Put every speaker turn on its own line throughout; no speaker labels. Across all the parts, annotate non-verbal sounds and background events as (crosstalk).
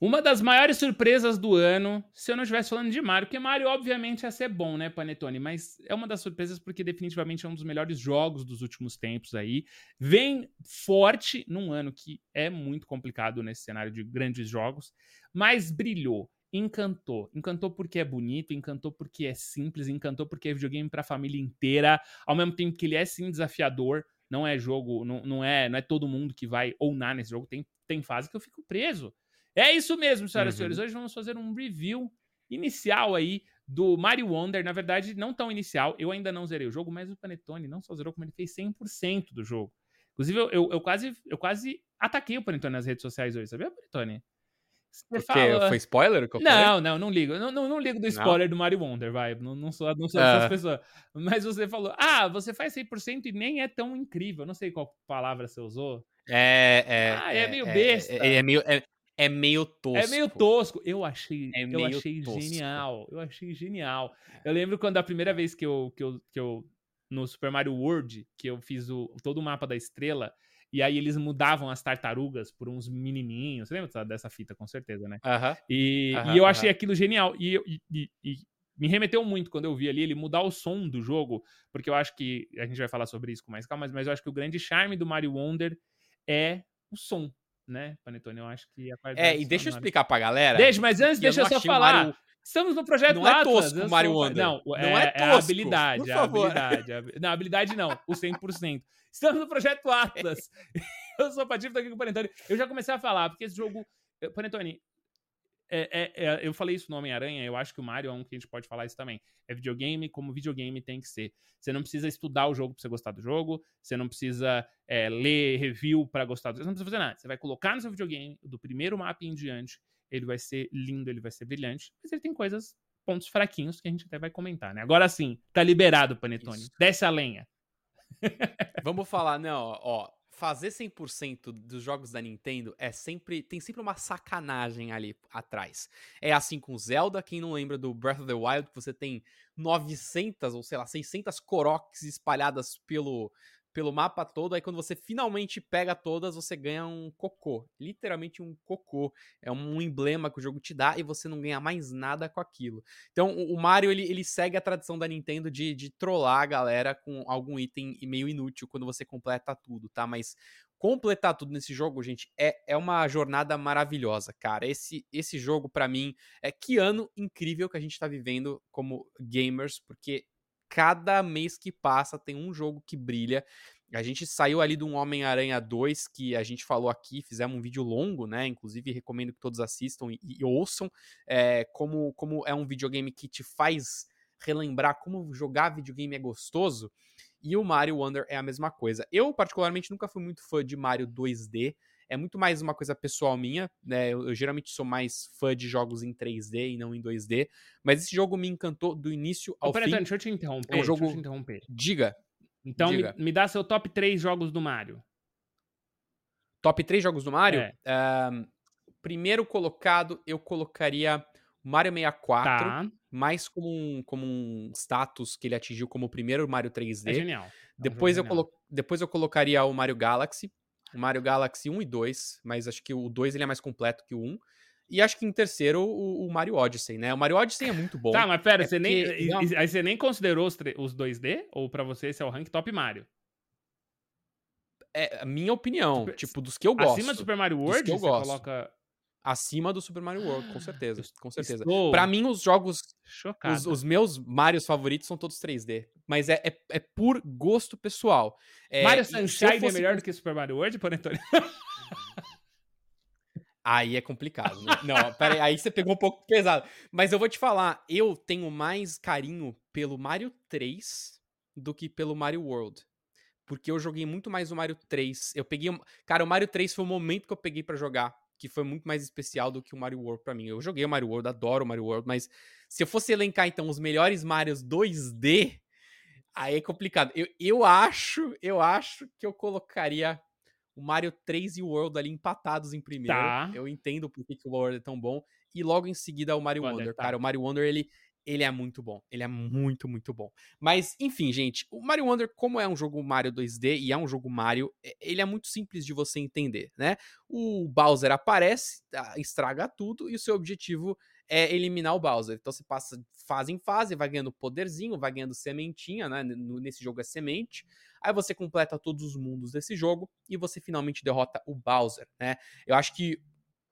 Uma das maiores surpresas do ano, se eu não estivesse falando de Mario, porque Mario obviamente ia ser bom, né, Panetone? Mas é uma das surpresas porque definitivamente é um dos melhores jogos dos últimos tempos aí. Vem forte num ano que é muito complicado nesse cenário de grandes jogos, mas brilhou, encantou. Encantou porque é bonito, encantou porque é simples, encantou porque é videogame para a família inteira, ao mesmo tempo que ele é sim desafiador. Não é jogo, não, não é, não é todo mundo que vai ou nesse jogo. Tem, tem fase que eu fico preso. É isso mesmo, senhoras uhum. e senhores. Hoje vamos fazer um review inicial aí do Mario Wonder. Na verdade, não tão inicial. Eu ainda não zerei o jogo, mas o Panetone não só zerou, como ele fez 100% do jogo. Inclusive, eu, eu, eu, quase, eu quase ataquei o Panetone nas redes sociais hoje, sabia, Panetone?
Você fala... Foi spoiler?
Que não, não, não ligo. Não, não, não ligo do spoiler não. do Mario Wonder, vai. Não, não sou, não sou uh. pessoas. Mas você falou, ah, você faz 100% e nem é tão incrível. Não sei qual palavra você usou.
É, é.
Ah, é, é meio besta.
É, é, meio, é, é meio tosco.
É meio tosco. Eu achei, é eu achei tosco. genial. Eu achei genial. Eu lembro quando a primeira vez que eu, que eu, que eu no Super Mario World, que eu fiz o, todo o mapa da estrela, e aí eles mudavam as tartarugas por uns menininhos. Você lembra dessa fita, com certeza, né?
Uh -huh.
E,
uh
-huh, e eu achei uh -huh. aquilo genial. E, e, e, e, me remeteu muito quando eu vi ali ele mudar o som do jogo, porque eu acho que a gente vai falar sobre isso com mais calma, mas, mas eu acho que o grande charme do Mario Wonder é o som né, Panetone? Eu acho que a
É, e deixa eu explicar pra galera.
Deixa, mas antes, deixa eu só falar. Mario... Estamos no projeto
não Atlas. Não é tosco o Mario Wonder.
Não, não é, é, tosco. É a habilidade, a habilidade. A... Não, habilidade não, o 100%. Estamos no projeto (laughs) Atlas. (laughs) eu sou Patife, tô aqui com o Panetone. Eu já comecei a falar, porque esse jogo... Panetone, é, é, é, eu falei isso no Homem-Aranha, eu acho que o Mario é um que a gente pode falar isso também. É videogame como videogame tem que ser. Você não precisa estudar o jogo pra você gostar do jogo, você não precisa é, ler review para gostar do jogo, você não precisa fazer nada. Você vai colocar no seu videogame, do primeiro mapa em diante, ele vai ser lindo, ele vai ser brilhante, mas ele tem coisas, pontos fraquinhos que a gente até vai comentar, né? Agora sim, tá liberado, Panetone. Isso. Desce a lenha.
Vamos falar, não, ó, fazer 100% dos jogos da Nintendo é sempre tem sempre uma sacanagem ali atrás. É assim com Zelda, quem não lembra do Breath of the Wild, que você tem 900 ou sei lá, 600 Koroks espalhadas pelo pelo mapa todo, aí quando você finalmente pega todas, você ganha um cocô. Literalmente um cocô. É um emblema que o jogo te dá e você não ganha mais nada com aquilo. Então o Mario, ele, ele segue a tradição da Nintendo de, de trollar a galera com algum item meio inútil quando você completa tudo, tá? Mas completar tudo nesse jogo, gente, é, é uma jornada maravilhosa, cara. Esse, esse jogo, para mim, é que ano incrível que a gente tá vivendo como gamers, porque cada mês que passa tem um jogo que brilha. A gente saiu ali de um Homem-Aranha 2 que a gente falou aqui, fizemos um vídeo longo, né? Inclusive recomendo que todos assistam e, e ouçam. É, como, como é um videogame que te faz relembrar como jogar videogame é gostoso. E o Mario Wonder é a mesma coisa. Eu, particularmente, nunca fui muito fã de Mario 2D é muito mais uma coisa pessoal minha, né? Eu, eu, geralmente sou mais fã de jogos em 3D e não em 2D, mas esse jogo me encantou do início ao oh, pera, fim.
Pera, deixa eu te interromper. É um
jogo...
Deixa eu te interromper.
Diga.
Então
Diga.
Me, me, dá seu top 3 jogos do Mario.
Top 3 jogos do Mario? É. Primeiro colocado, eu colocaria Mario 64, tá. mais como um, como um status que ele atingiu como o primeiro Mario 3D.
É genial. É
depois,
eu
colo... Depois eu colocaria o Mario Galaxy, Mario Galaxy 1 e 2, mas acho que o 2 ele é mais completo que o 1. E acho que em terceiro o, o Mario Odyssey, né? O Mario Odyssey é muito bom.
tá, mas pera, é você, porque... nem, aí você nem considerou os, os 2D? Ou para você esse é o rank top Mario?
É a minha opinião, tipo, tipo dos que eu gosto.
Acima do Super Mario World,
que eu
você
gosto.
coloca
acima do Super Mario World, com certeza, com certeza.
Estou
para mim os jogos, os, os, meus Marios favoritos são todos 3D, mas é, é, é por gosto pessoal. É,
Mario Sunshine é fosse... é melhor do que Super Mario World, por Antônio?
Aí é complicado, né? Não, peraí, aí você pegou um pouco pesado. Mas eu vou te falar, eu tenho mais carinho pelo Mario 3 do que pelo Mario World. Porque eu joguei muito mais o Mario 3. Eu peguei. Cara, o Mario 3 foi o momento que eu peguei para jogar que foi muito mais especial do que o Mario World para mim. Eu joguei o Mario World, adoro o Mario World, mas se eu fosse elencar então os melhores Marios 2D, aí é complicado. Eu, eu acho, eu acho que eu colocaria o Mario 3 e o World ali empatados em primeiro.
Tá.
Eu entendo por que, que o World é tão bom. E logo em seguida o Mario Wonder. Tá. Cara, o Mario Wonder, ele, ele é muito bom. Ele é muito, muito bom. Mas, enfim, gente, o Mario Wonder, como é um jogo Mario 2D e é um jogo Mario, ele é muito simples de você entender, né? O Bowser aparece, tá, estraga tudo e o seu objetivo é eliminar o Bowser. Então você passa fase em fase, vai ganhando poderzinho, vai ganhando sementinha, né? Nesse jogo é semente. Aí você completa todos os mundos desse jogo e você finalmente derrota o Bowser, né? Eu acho que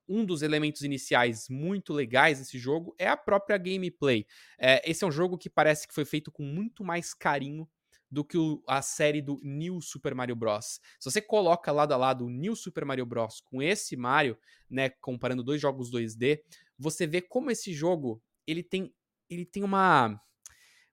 um dos elementos iniciais muito legais desse jogo é a própria gameplay. É, esse é um jogo que parece que foi feito com muito mais carinho do que o, a série do New Super Mario Bros. Se você coloca lado a lado o New Super Mario Bros. com esse Mario, né, comparando dois jogos 2D, você vê como esse jogo ele tem, ele tem uma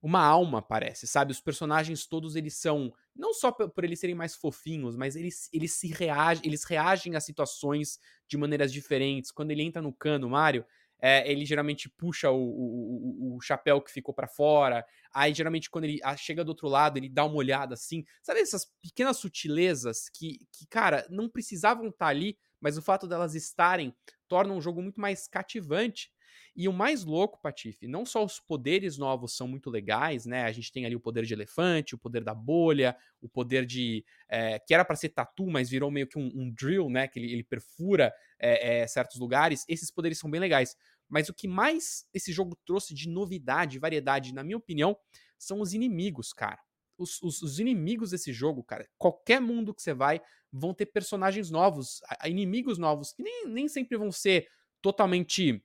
uma alma, parece, sabe? Os personagens todos eles são não só por eles serem mais fofinhos, mas eles, eles se reagem, eles reagem a situações de maneiras diferentes. Quando ele entra no cano, Mario, é, ele geralmente puxa o, o, o, chapéu que ficou para fora. Aí, geralmente, quando ele chega do outro lado, ele dá uma olhada assim. Sabe essas pequenas sutilezas que, que cara, não precisavam estar tá ali, mas o fato delas estarem torna um jogo muito mais cativante. E o mais louco, Patife, não só os poderes novos são muito legais, né? A gente tem ali o poder de elefante, o poder da bolha, o poder de. É, que era para ser tatu, mas virou meio que um, um drill, né? Que ele, ele perfura é, é, certos lugares. Esses poderes são bem legais. Mas o que mais esse jogo trouxe de novidade, variedade, na minha opinião, são os inimigos, cara. Os, os, os, inimigos desse jogo, cara, qualquer mundo que você vai, vão ter personagens novos, inimigos novos, que nem, nem sempre vão ser totalmente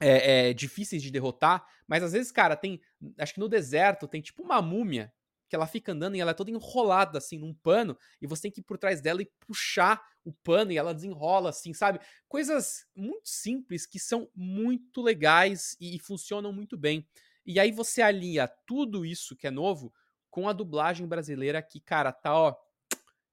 é, é, difíceis de derrotar, mas às vezes, cara, tem. Acho que no deserto tem tipo uma múmia que ela fica andando e ela é toda enrolada assim num pano e você tem que ir por trás dela e puxar o pano e ela desenrola assim, sabe? Coisas muito simples que são muito legais e, e funcionam muito bem. E aí você alia tudo isso que é novo com a dublagem brasileira que, cara, tá ó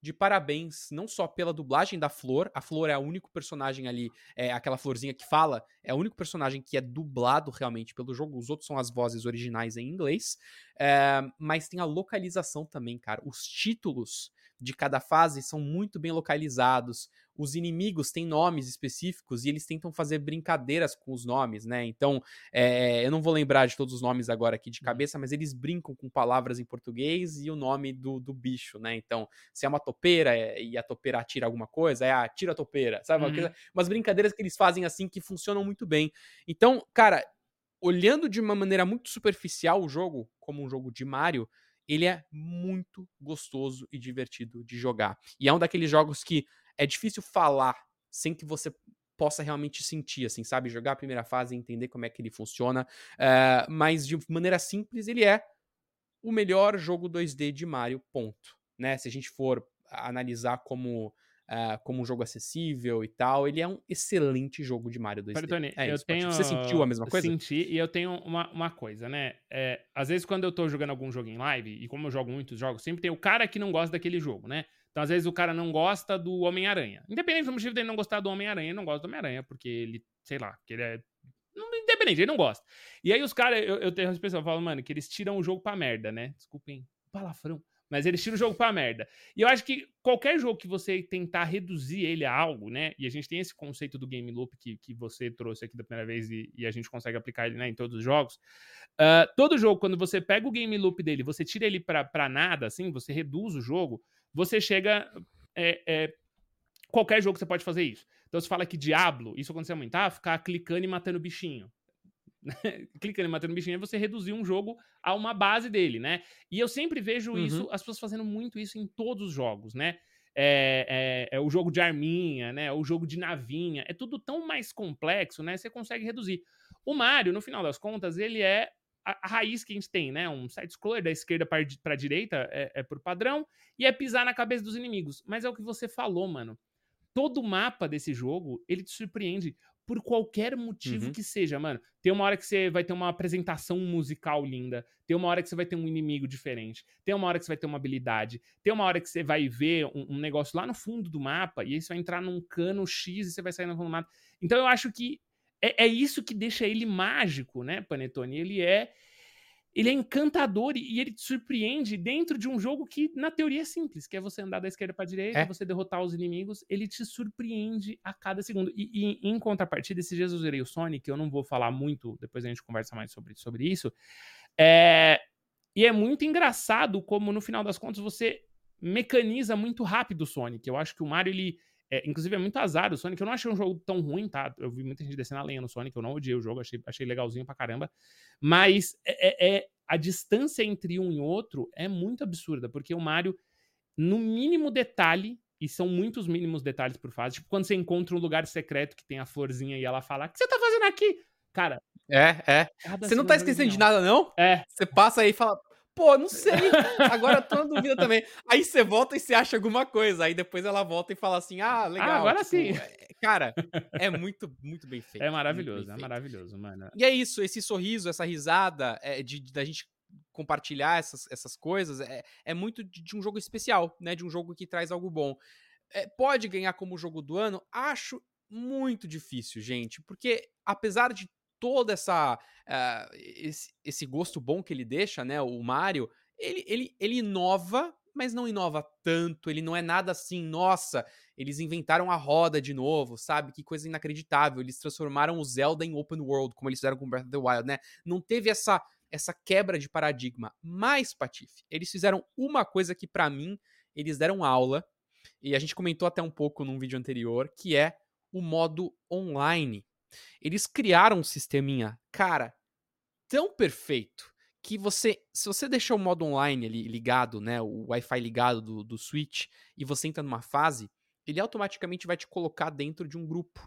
de parabéns, não só pela dublagem da Flor, a Flor é o único personagem ali, é aquela florzinha que fala, é o único personagem que é dublado realmente pelo jogo, os outros são as vozes originais em inglês, é, mas tem a localização também, cara. Os títulos de cada fase são muito bem localizados. Os inimigos têm nomes específicos e eles tentam fazer brincadeiras com os nomes, né? Então, é, eu não vou lembrar de todos os nomes agora aqui de uhum. cabeça, mas eles brincam com palavras em português e o nome do, do bicho, né? Então, se é uma topeira é, e a topeira atira alguma coisa, é a tira topeira, sabe? Uhum. Coisa, umas brincadeiras que eles fazem assim que funcionam muito bem. Então, cara, olhando de uma maneira muito superficial o jogo, como um jogo de Mario, ele é muito gostoso e divertido de jogar. E é um daqueles jogos que é difícil falar sem que você possa realmente sentir, assim, sabe? Jogar a primeira fase e entender como é que ele funciona. Uh, mas de maneira simples, ele é o melhor jogo 2D de Mario, ponto. Né? Se a gente for analisar como uh, como um jogo acessível e tal. Ele é um excelente jogo de Mario 2D.
Tony, é eu tenho... Você sentiu a mesma coisa? Senti, e eu tenho uma, uma coisa, né? É, às vezes, quando eu tô jogando algum jogo em live, e como eu jogo muitos jogos, sempre tem o cara que não gosta daquele jogo, né? Então, às vezes, o cara não gosta do Homem-Aranha. Independente do motivo dele não gostar do Homem-Aranha, ele não gosta do Homem-Aranha, porque ele, sei lá, que ele é independente, ele não gosta. E aí os caras, eu, eu tenho a expressão, eu falo, mano, que eles tiram o jogo pra merda, né? Desculpem, palavrão. Mas eles tiram o jogo pra merda. E eu acho que qualquer jogo que você tentar reduzir ele a algo, né? E a gente tem esse conceito do game loop que, que você trouxe aqui da primeira vez e, e a gente consegue aplicar ele né, em todos os jogos. Uh, todo jogo, quando você pega o game loop dele, você tira ele pra, pra nada, assim, você reduz o jogo, você chega. É, é, qualquer jogo você pode fazer isso. Então você fala que Diablo, isso aconteceu muito, ah, ficar clicando e matando bichinho. (laughs) clicando e matando bichinho, é você reduzir um jogo a uma base dele, né? E eu sempre vejo uhum. isso, as pessoas fazendo muito isso em todos os jogos, né? É, é, é, o jogo de arminha, né? O jogo de navinha. É tudo tão mais complexo, né? Você consegue reduzir. O Mario, no final das contas, ele é a, a raiz que a gente tem, né? Um side-scroller da esquerda para a direita é, é por padrão e é pisar na cabeça dos inimigos. Mas é o que você falou, mano. Todo mapa desse jogo, ele te surpreende por qualquer motivo uhum. que seja, mano. Tem uma hora que você vai ter uma apresentação musical linda, tem uma hora que você vai ter um inimigo diferente, tem uma hora que você vai ter uma habilidade, tem uma hora que você vai ver um, um negócio lá no fundo do mapa, e aí você vai entrar num cano X e você vai sair no fundo do mapa. Então eu acho que é, é isso que deixa ele mágico, né, Panetone? Ele é ele é encantador e, ele te surpreende dentro de um jogo que, na teoria, é simples, que é você andar da esquerda para direita, é. você derrotar os inimigos, ele te surpreende a cada segundo. E, e, em contrapartida, esses dias eu zerei o Sonic, eu não vou falar muito, depois a gente conversa mais sobre, sobre isso. É, e é muito engraçado como, no final das contas, você mecaniza muito rápido o Sonic. Eu acho que o Mario, ele. É, inclusive, é muito azar o Sonic. Eu não achei um jogo tão ruim, tá? Eu vi muita gente descendo a lenha no Sonic, eu não odiei o jogo, achei, achei legalzinho pra caramba. Mas é, é, é, a distância entre um e outro é muito absurda, porque o Mario, no mínimo detalhe, e são muitos mínimos detalhes por fase, tipo quando você encontra um lugar secreto que tem a florzinha e ela fala: O que você tá fazendo aqui? Cara.
É, é. Você não tá esquecendo de nada, não?
É.
Você passa aí e fala: Pô, não sei. Agora tô na dúvida também. Aí você volta e você acha alguma coisa. Aí depois ela volta e fala assim: ah, legal. Ah,
agora tipo, sim.
É, cara, (laughs) é muito, muito bem feito.
É maravilhoso, é maravilhoso, mano.
E é isso, esse sorriso, essa risada é, de, de da gente compartilhar essas, essas coisas é, é muito de, de, um jogo especial, né? De um jogo que traz algo bom. É, pode ganhar como jogo do ano? Acho muito difícil, gente, porque apesar de toda essa uh, esse, esse, gosto bom que ele deixa, né? O Mario, ele, ele, ele inova, mas não inova tanto. Ele não é nada assim, nossa, eles inventaram a roda de novo, sabe? Que coisa inacreditável. Eles transformaram o Zelda em open world, como eles fizeram com Breath of the Wild, né? Não teve essa essa quebra de paradigma. Mas, Patife, eles fizeram uma coisa que para mim eles deram aula, e a gente comentou até um pouco num vídeo anterior, que é o modo online eles criaram um sisteminha, cara, tão perfeito que você, se você deixar o modo online ali ligado, né, o Wi-Fi ligado do, do Switch, e você entra numa fase, ele automaticamente vai te colocar dentro de um grupo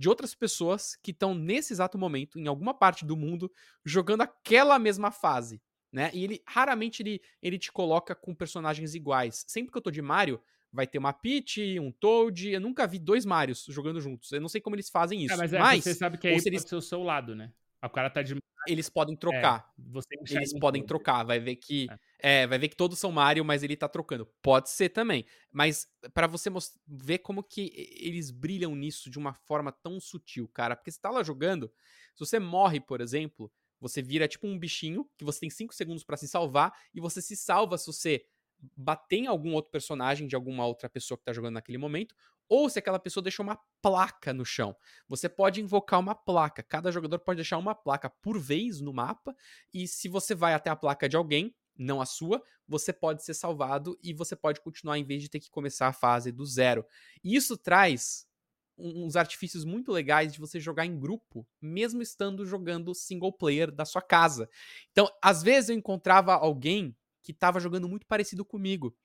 de outras pessoas que estão nesse exato momento, em alguma parte do mundo, jogando aquela mesma fase. Né? E ele raramente ele, ele te coloca com personagens iguais. Sempre que eu tô de Mario, vai ter uma Peach, um Toad. Eu nunca vi dois Marios jogando juntos. Eu não sei como eles fazem isso. É,
mas,
é, mas
você sabe que aí pode eles... ser o seu lado, né? O cara tá de.
Eles podem trocar. É, eles podem trocar. Vai ver que. É. é. vai ver que todos são Mario, mas ele tá trocando. Pode ser também. Mas para você ver como que eles brilham nisso de uma forma tão sutil, cara. Porque você tá lá jogando. Se você morre, por exemplo, você vira tipo um bichinho que você tem 5 segundos para se salvar. E você se salva se você bater em algum outro personagem de alguma outra pessoa que tá jogando naquele momento, ou se aquela pessoa deixou uma placa no chão. Você pode invocar uma placa. Cada jogador pode deixar uma placa por vez no mapa, e se você vai até a placa de alguém, não a sua, você pode ser salvado e você pode continuar em vez de ter que começar a fase do zero. E isso traz uns artifícios muito legais de você jogar em grupo, mesmo estando jogando single player da sua casa. Então, às vezes eu encontrava alguém que estava jogando muito parecido comigo.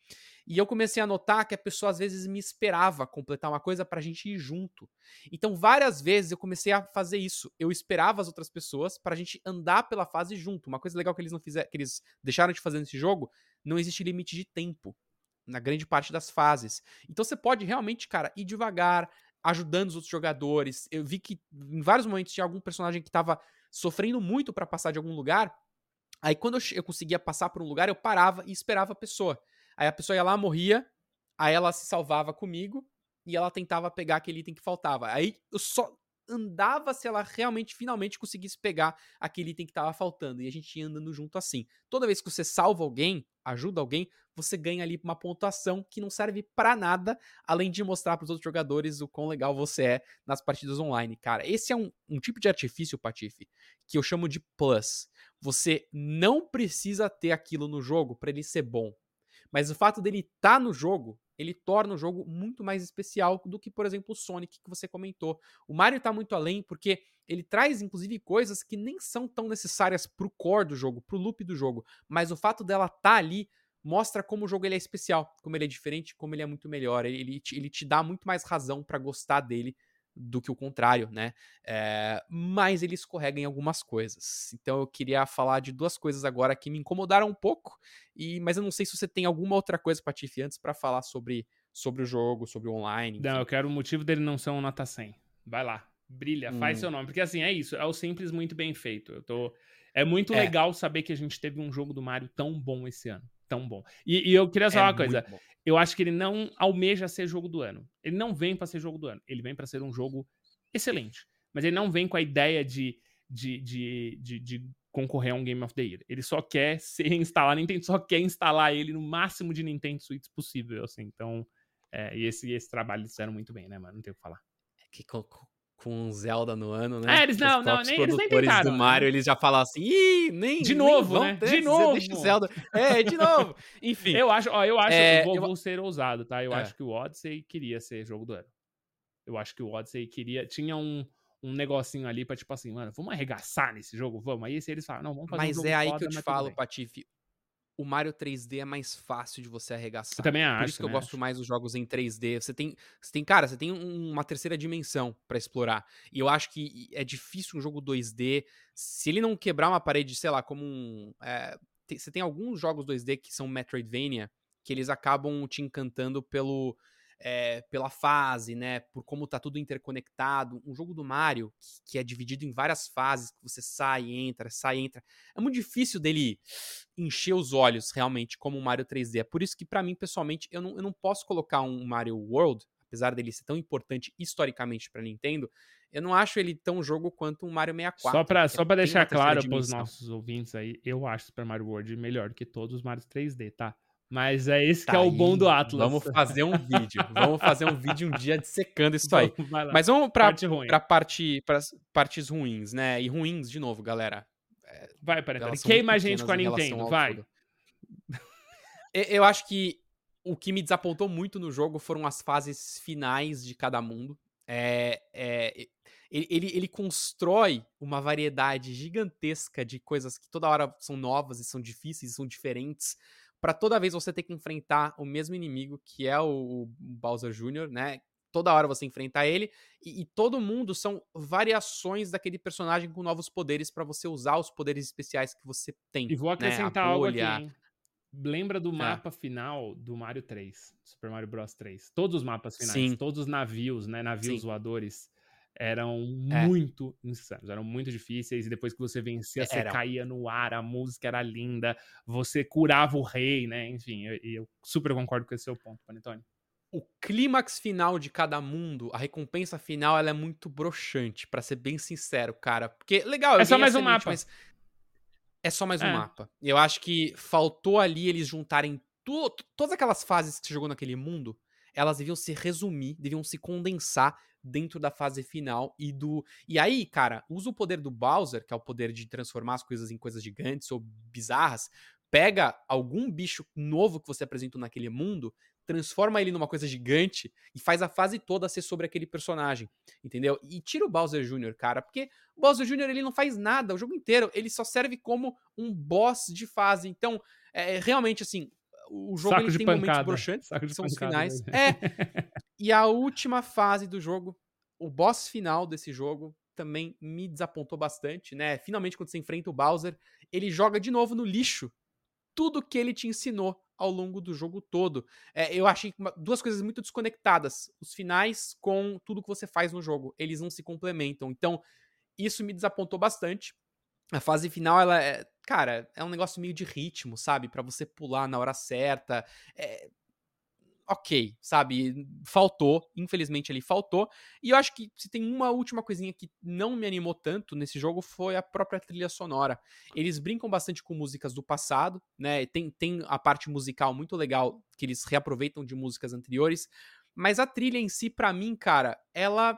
E eu comecei a notar que a pessoa às vezes me esperava completar uma coisa pra gente ir junto. Então, várias vezes eu comecei a fazer isso. Eu esperava as outras pessoas pra gente andar pela fase junto. Uma coisa legal que eles não fizeram, que eles deixaram de fazer nesse jogo, não existe limite de tempo na grande parte das fases. Então você pode realmente, cara, ir devagar, ajudando os outros jogadores. Eu vi que em vários momentos tinha algum personagem que tava sofrendo muito para passar de algum lugar Aí quando eu, eu conseguia passar por um lugar, eu parava e esperava a pessoa. Aí a pessoa ia lá, morria, aí ela se salvava comigo e ela tentava pegar aquele item que faltava. Aí eu só andava se ela realmente, finalmente conseguisse pegar aquele item que estava faltando. E a gente ia andando junto assim. Toda vez que você salva alguém, ajuda alguém, você ganha ali uma pontuação que não serve para nada, além de mostrar para os outros jogadores o quão legal você é nas partidas online, cara. Esse é um, um tipo de artifício, Patife, que eu chamo de plus. Você não precisa ter aquilo no jogo para ele ser bom. Mas o fato dele estar tá no jogo, ele torna o jogo muito mais especial do que, por exemplo, o Sonic que você comentou. O Mario está muito além porque ele traz, inclusive, coisas que nem são tão necessárias pro core do jogo, pro loop do jogo. Mas o fato dela estar tá ali mostra como o jogo ele é especial, como ele é diferente, como ele é muito melhor. Ele, ele, te, ele te dá muito mais razão para gostar dele do que o contrário, né? É, mas ele escorrega em algumas coisas. Então eu queria falar de duas coisas agora que me incomodaram um pouco, e mas eu não sei se você tem alguma outra coisa, Patife, antes para falar sobre, sobre o jogo, sobre o online.
Enfim. Não, eu quero o motivo dele não ser um nota 100. Vai lá, brilha, hum. faz seu nome. Porque assim, é isso, é o simples muito bem feito. Eu tô... É muito é. legal saber que a gente teve um jogo do Mario tão bom esse ano. Tão bom. E, e eu queria falar é uma coisa. Bom eu acho que ele não almeja ser jogo do ano. Ele não vem para ser jogo do ano. Ele vem para ser um jogo excelente. Mas ele não vem com a ideia de, de, de, de, de concorrer a um Game of the Year. Ele só quer (laughs) ser instalar, Nintendo só quer instalar ele no máximo de Nintendo Switch possível, assim. Então, é, e esse, esse trabalho eles fizeram muito bem, né, mano? Não tem o que falar.
É que com, com Zelda no ano, né?
É, eles não, não, nem, eles nem tentaram.
do Mario, né? eles já falam assim, ih, nem
De novo,
nem
né? De novo. Deixa
Zelda. É, de novo. (laughs) Enfim.
Eu acho, ó, eu acho,
é,
vou,
eu...
vou ser ousado, tá? Eu
É.
acho que o Odyssey queria ser jogo do ano. Eu acho que o Odyssey queria, tinha um, um negocinho ali pra tipo assim, mano, vamos arregaçar nesse jogo, vamos. Aí se eles falam, não, vamos fazer um
Mas
jogo
é aí que eu te falo. Patife. O Mario 3D é mais fácil de você arregaçar.
Eu também
Por
acho,
isso que eu
também
gosto
acho.
mais dos jogos em 3D. Você tem, você tem cara, você tem um- uma terceira dimensão pra explorar. E eu acho que é difícil um jogo 2D. Se ele não quebrar uma parede, sei lá, como um. é, tem- você tem alguns jogos 2D que são Metroidvania que eles acabam te encantando pelo. É, pela fase, né? Por como tá tudo interconectado. Um jogo do Mario, que, que é dividido em várias fases, que você sai, entra, sai, entra. É muito difícil dele encher os olhos realmente como um Mario 3D. É por isso que, pra mim, pessoalmente, eu não, eu não posso colocar um Mario World, apesar dele ser tão importante historicamente pra Nintendo, eu não acho ele tão jogo quanto um Mario 64.
Só pra,
que
só pra deixar claro pros
dimensão.
nossos ouvintes aí, eu acho Super Mario World melhor que todos os Mario 3D, tá? Mas é esse que
Tá
é o bom do Atlas.
Vamos fazer um vídeo. Vamos fazer um vídeo um dia dissecando isso aí. (laughs)
Vamos.
Mas vamos pra,
Parte ruim.
pra parte, pras partes ruins, né? E ruins, de novo, galera.
Vai, peraí, Queima a gente com a Nintendo, vai. (laughs)
Eu acho que o que me desapontou muito no jogo foram as fases finais de cada mundo. É, é, ele, ele, ele constrói uma variedade gigantesca de coisas que toda hora são novas e são difíceis e são diferentes. Pra toda vez você ter que enfrentar o mesmo inimigo, que é o, o Bowser Jr., né? Toda hora você enfrentar ele. E, e todo mundo são variações daquele personagem com novos poderes pra você usar os poderes especiais que você tem.
E vou
né?
acrescentar
A
algo aqui, hein? Lembra do mapa final do Mario 3, Super Mario Bros 3? Todos os mapas finais,
Sim.
todos os navios, né? Navios
Sim.
voadores eram
É.
muito insanos, eram muito difíceis. E depois que você vencia, você
Eram.
caía no ar, a música era linda, você curava o rei, né? Enfim, eu, eu super concordo com esse seu ponto, Panetone.
o clímax final de cada mundo, a recompensa final, ela é muito broxante, pra ser bem sincero, cara. Porque, legal,
É só mais um mapa.
mas é só mais um
É.
mapa. Eu acho que faltou ali eles juntarem tu- todas aquelas fases que você jogou naquele mundo, elas deviam se resumir, deviam se condensar dentro da fase final e do. E aí, cara, usa o poder do Bowser, que é o poder de transformar as coisas em coisas gigantes ou bizarras. Pega algum bicho novo que você apresentou naquele mundo, transforma ele numa coisa gigante e faz a fase toda ser sobre aquele personagem, entendeu? E tira o Bowser Jr., cara, porque o Bowser Jr. ele não faz nada o jogo inteiro, ele só serve como um boss de fase. Então, é realmente assim, o jogo
Saco
ele
de
tem momentos
pancada,
broxantes,
saco
são os finais.
mesmo.
É, (laughs) e a última fase do jogo, o boss final desse jogo, também me desapontou bastante, né? Finalmente, quando você enfrenta o Bowser, ele joga de novo no lixo tudo que ele te ensinou ao longo do jogo todo. É, eu achei duas coisas muito desconectadas. Os finais com tudo que você faz no jogo. Eles não se complementam. Então, isso me desapontou bastante. A fase final, ela é. Cara, é um negócio meio de ritmo, sabe? Pra você pular na hora certa. É, ok, sabe? Faltou, infelizmente ele faltou. E eu acho que se tem uma última coisinha que não me animou tanto nesse jogo foi a própria trilha sonora. Eles brincam bastante com músicas do passado, né? Tem, tem a parte musical muito legal que eles reaproveitam de músicas anteriores, mas a trilha em si, pra mim, cara, ela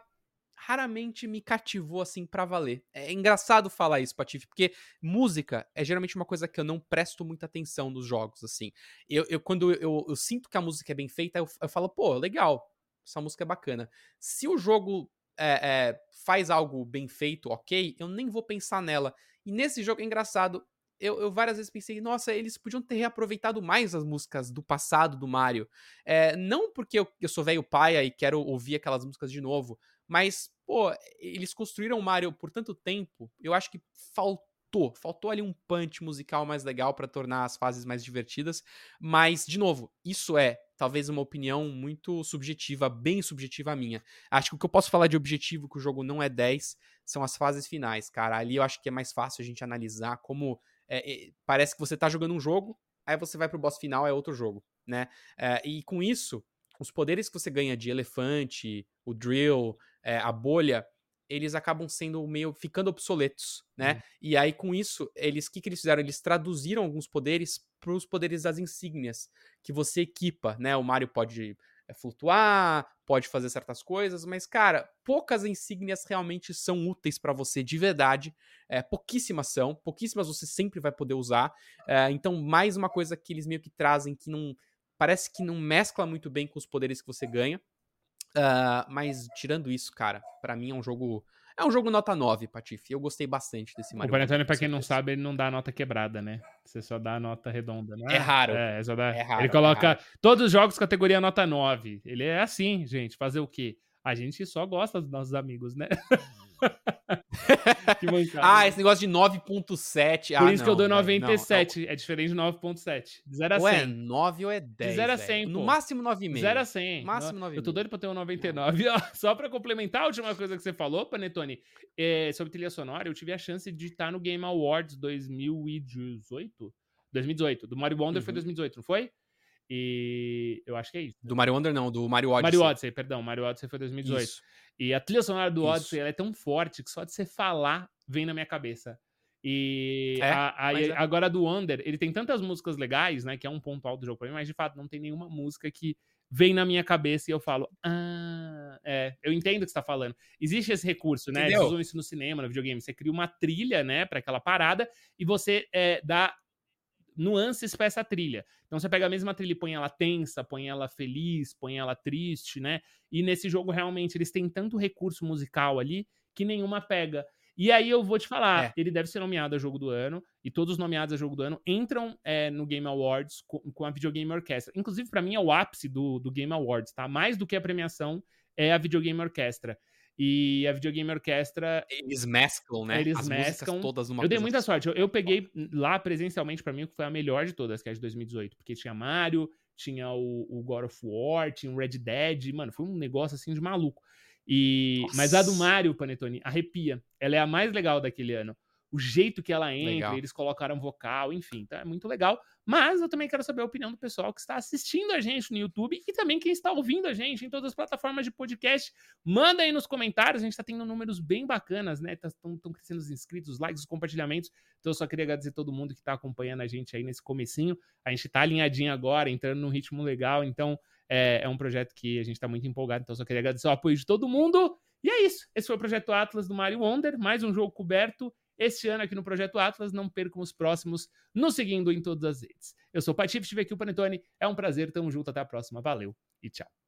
raramente me cativou assim pra valer. É engraçado falar isso, Patife, porque música é geralmente uma coisa que eu não presto muita atenção nos jogos, assim. Eu, eu quando eu, eu sinto que a música é bem feita, eu, eu falo, pô, legal, essa música é bacana. Se o jogo é, é, faz algo bem feito, ok, eu nem vou pensar nela. E nesse jogo é engraçado. Eu, eu várias vezes pensei, nossa, eles podiam ter reaproveitado mais as músicas do passado do Mario. É, não porque eu, eu sou velho paia e quero ouvir aquelas músicas de novo, mas, pô, eles construíram o Mario por tanto tempo, eu acho que faltou. Faltou ali um punch musical mais legal pra tornar as fases mais divertidas. Mas, de novo, isso é talvez uma opinião muito subjetiva, bem subjetiva minha. Acho que o que eu posso falar de objetivo que o jogo não é 10 são as fases finais, cara. Ali eu acho que é mais fácil a gente analisar como. é, é, parece que você tá jogando um jogo, aí você vai pro boss final, é outro jogo, né? É, e com isso, os poderes que você ganha de elefante, o drill, é, a bolha, eles acabam sendo meio ficando obsoletos, né? Uhum. E aí com isso, eles que que eles fizeram? Eles traduziram alguns poderes para os poderes das insígnias que você equipa, né? O Mario pode é, flutuar, pode fazer certas coisas, mas cara, poucas insígnias realmente são úteis para você de verdade. É, pouquíssimas são, pouquíssimas você sempre vai poder usar. É, então, mais uma coisa que eles meio que trazem que não parece que não mescla muito bem com os poderes que você ganha. Uh, mas tirando isso, cara, para mim é um jogo. É um jogo nota 9, Patife. Eu gostei bastante desse Mario.
O Panetone, pra quem não sabe, ele não dá nota quebrada, né? Você só dá nota redonda, né?
É raro.
É, só dá... é raro. Ele coloca é todos os jogos categoria nota 9. Ele é assim, gente. Fazer o quê? A gente só gosta dos nossos amigos, né? (laughs)
ah, esse negócio de 9.7.
Por ah, isso não, que eu dou 97. Não, é diferente de 9.7. De 0 a 100. Ué,
9 ou é 10?
De 0 a 100.
No máximo 9,5.
0 a 100.
Máximo 9,5.
Eu tô doido pra ter um 99. (laughs) Só pra complementar a última coisa que você falou, Panetone, é, sobre trilha sonora, eu tive a chance de estar no Game Awards 2018? 2018. Do Mario Wonder uhum. foi 2018, não foi? E eu acho que é isso.
Do Mario Wonder não, do Mario Odyssey.
Mario Odyssey, perdão. Mario Odyssey foi 2018. Isso. E a trilha sonora do Odyssey é tão forte que só de você falar vem na minha cabeça. E é, a, a, é. agora do Under, ele tem tantas músicas legais, né? Que é um ponto alto do jogo pra mim, mas de fato não tem nenhuma música que vem na minha cabeça e eu falo, ah, é, eu entendo o que você tá falando. Existe esse recurso, né? Entendeu? Eles usam isso no cinema, no videogame. Você cria uma trilha, né, para aquela parada e você é, dá nuances para essa trilha. Então você pega a mesma trilha e põe ela tensa, põe ela feliz, põe ela triste, né? E nesse jogo realmente eles têm tanto recurso musical ali que nenhuma pega. E aí eu vou te falar, é. ele deve ser nomeado a jogo do ano, e todos os nomeados a jogo do ano entram é, no Game Awards com, com a Videogame Orquestra. Inclusive, para mim, é o ápice do, do Game Awards, tá? Mais do que a premiação é a Videogame Orquestra. E a Videogame Orquestra.
Eles mesclam, né?
Eles As mesclam.
todas numa
Eu dei muita sorte. Eu, eu peguei lá presencialmente, para mim, que foi a melhor de todas, que é a de 2018. Porque tinha Mario, tinha o, o God of War, tinha o Red Dead. Mano, foi um negócio assim de maluco. E... Mas a do Mario, Panetone, arrepia. Ela é a mais legal daquele ano o jeito que ela entra, legal. eles colocaram vocal, enfim, tá? É muito legal. Mas eu também quero saber a opinião do pessoal que está assistindo a gente no YouTube e também quem está ouvindo a gente em todas as plataformas de podcast. Manda aí nos comentários, a gente está tendo números bem bacanas, né? Estão tá, crescendo os inscritos, os likes, os compartilhamentos. Então eu só queria agradecer todo mundo que está acompanhando a gente aí nesse comecinho. A gente está alinhadinho agora, entrando num ritmo legal, então é, é um projeto que a gente está muito empolgado, então eu só queria agradecer o apoio de todo mundo. E é isso. Esse foi o Projeto Atlas do Mario Wonder, mais um jogo coberto este ano aqui no Projeto Atlas. Não percam os próximos, nos seguindo em todas as redes. Eu sou o Patife, estive aqui o Panetone. É um prazer, tamo junto, até a próxima. Valeu e tchau.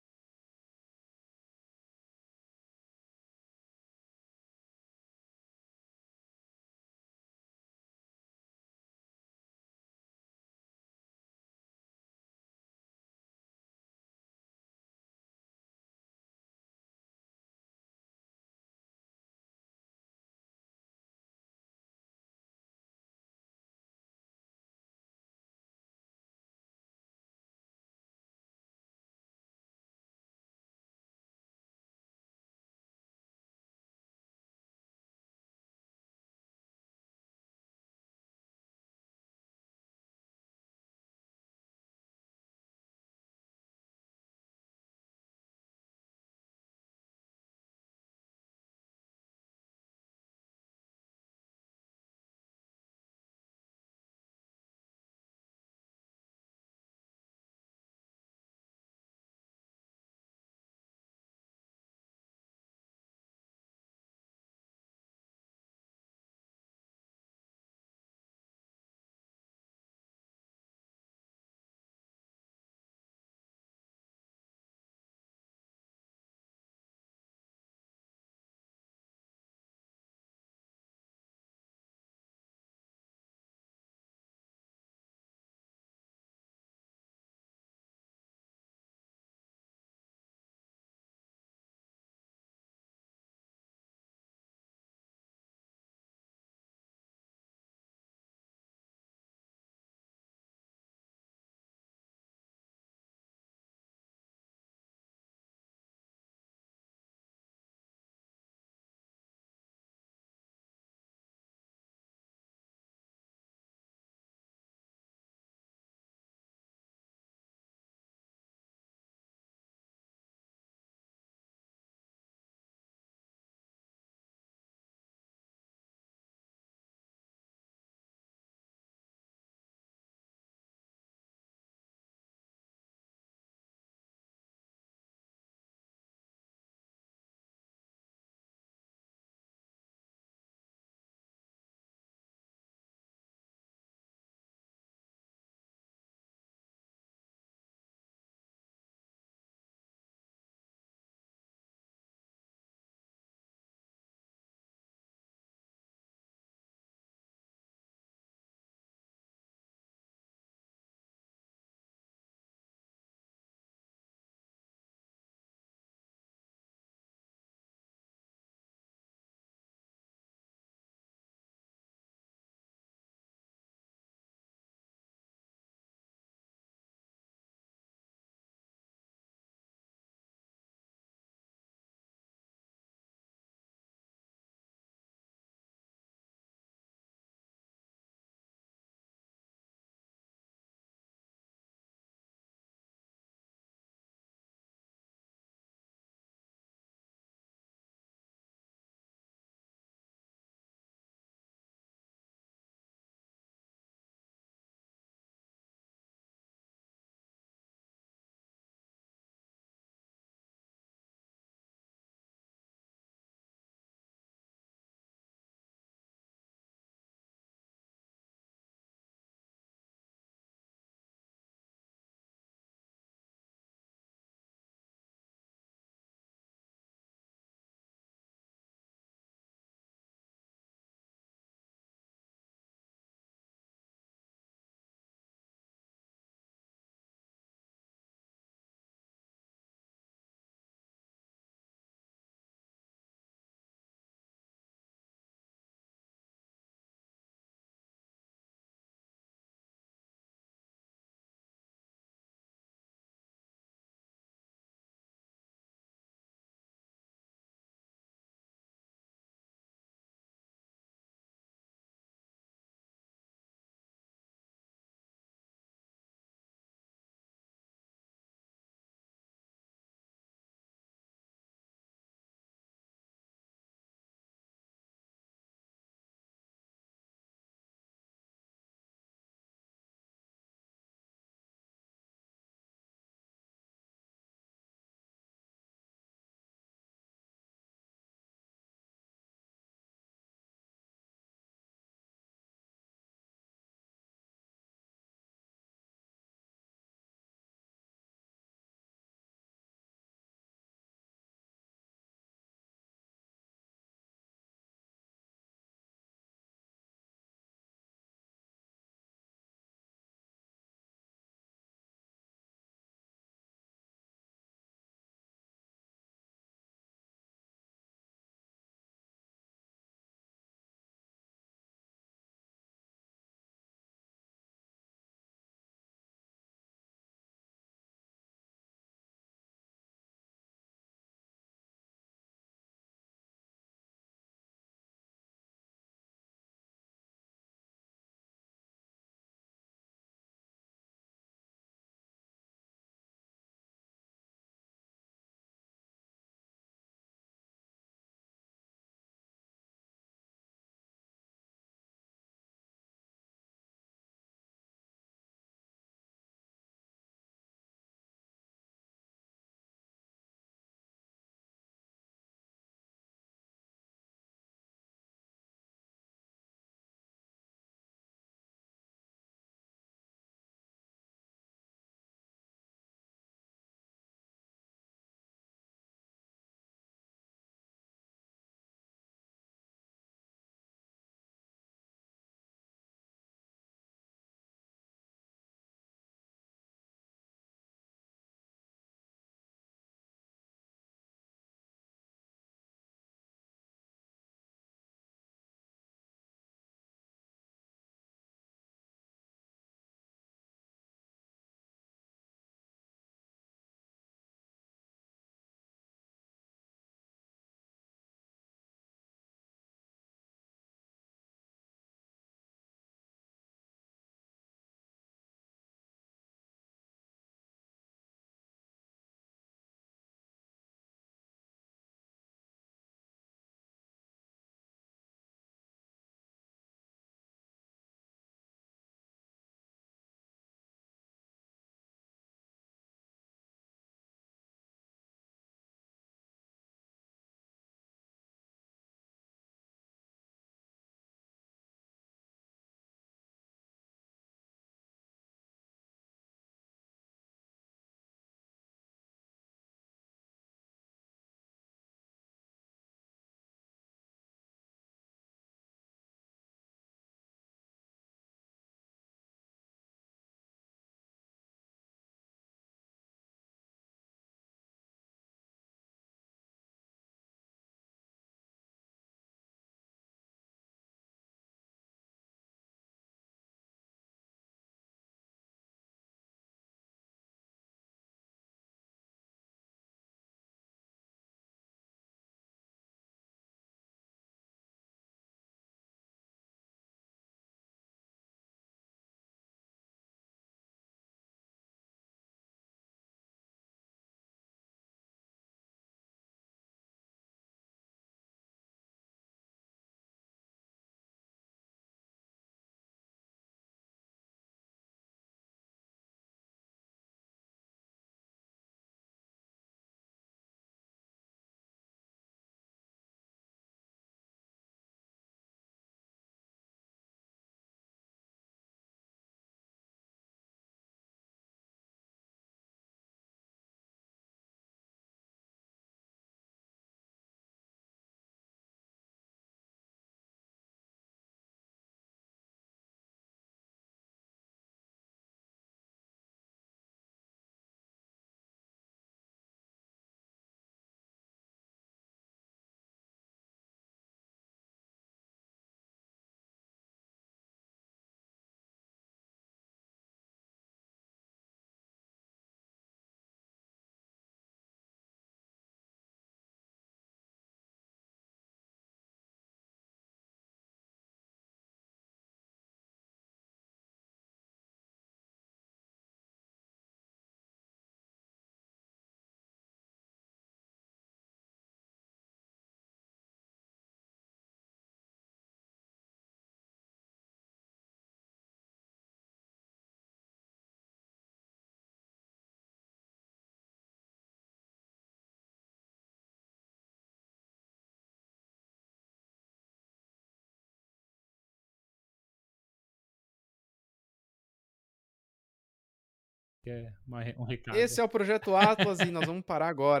É um recado.
Esse é o Projeto Atlas e nós vamos parar agora.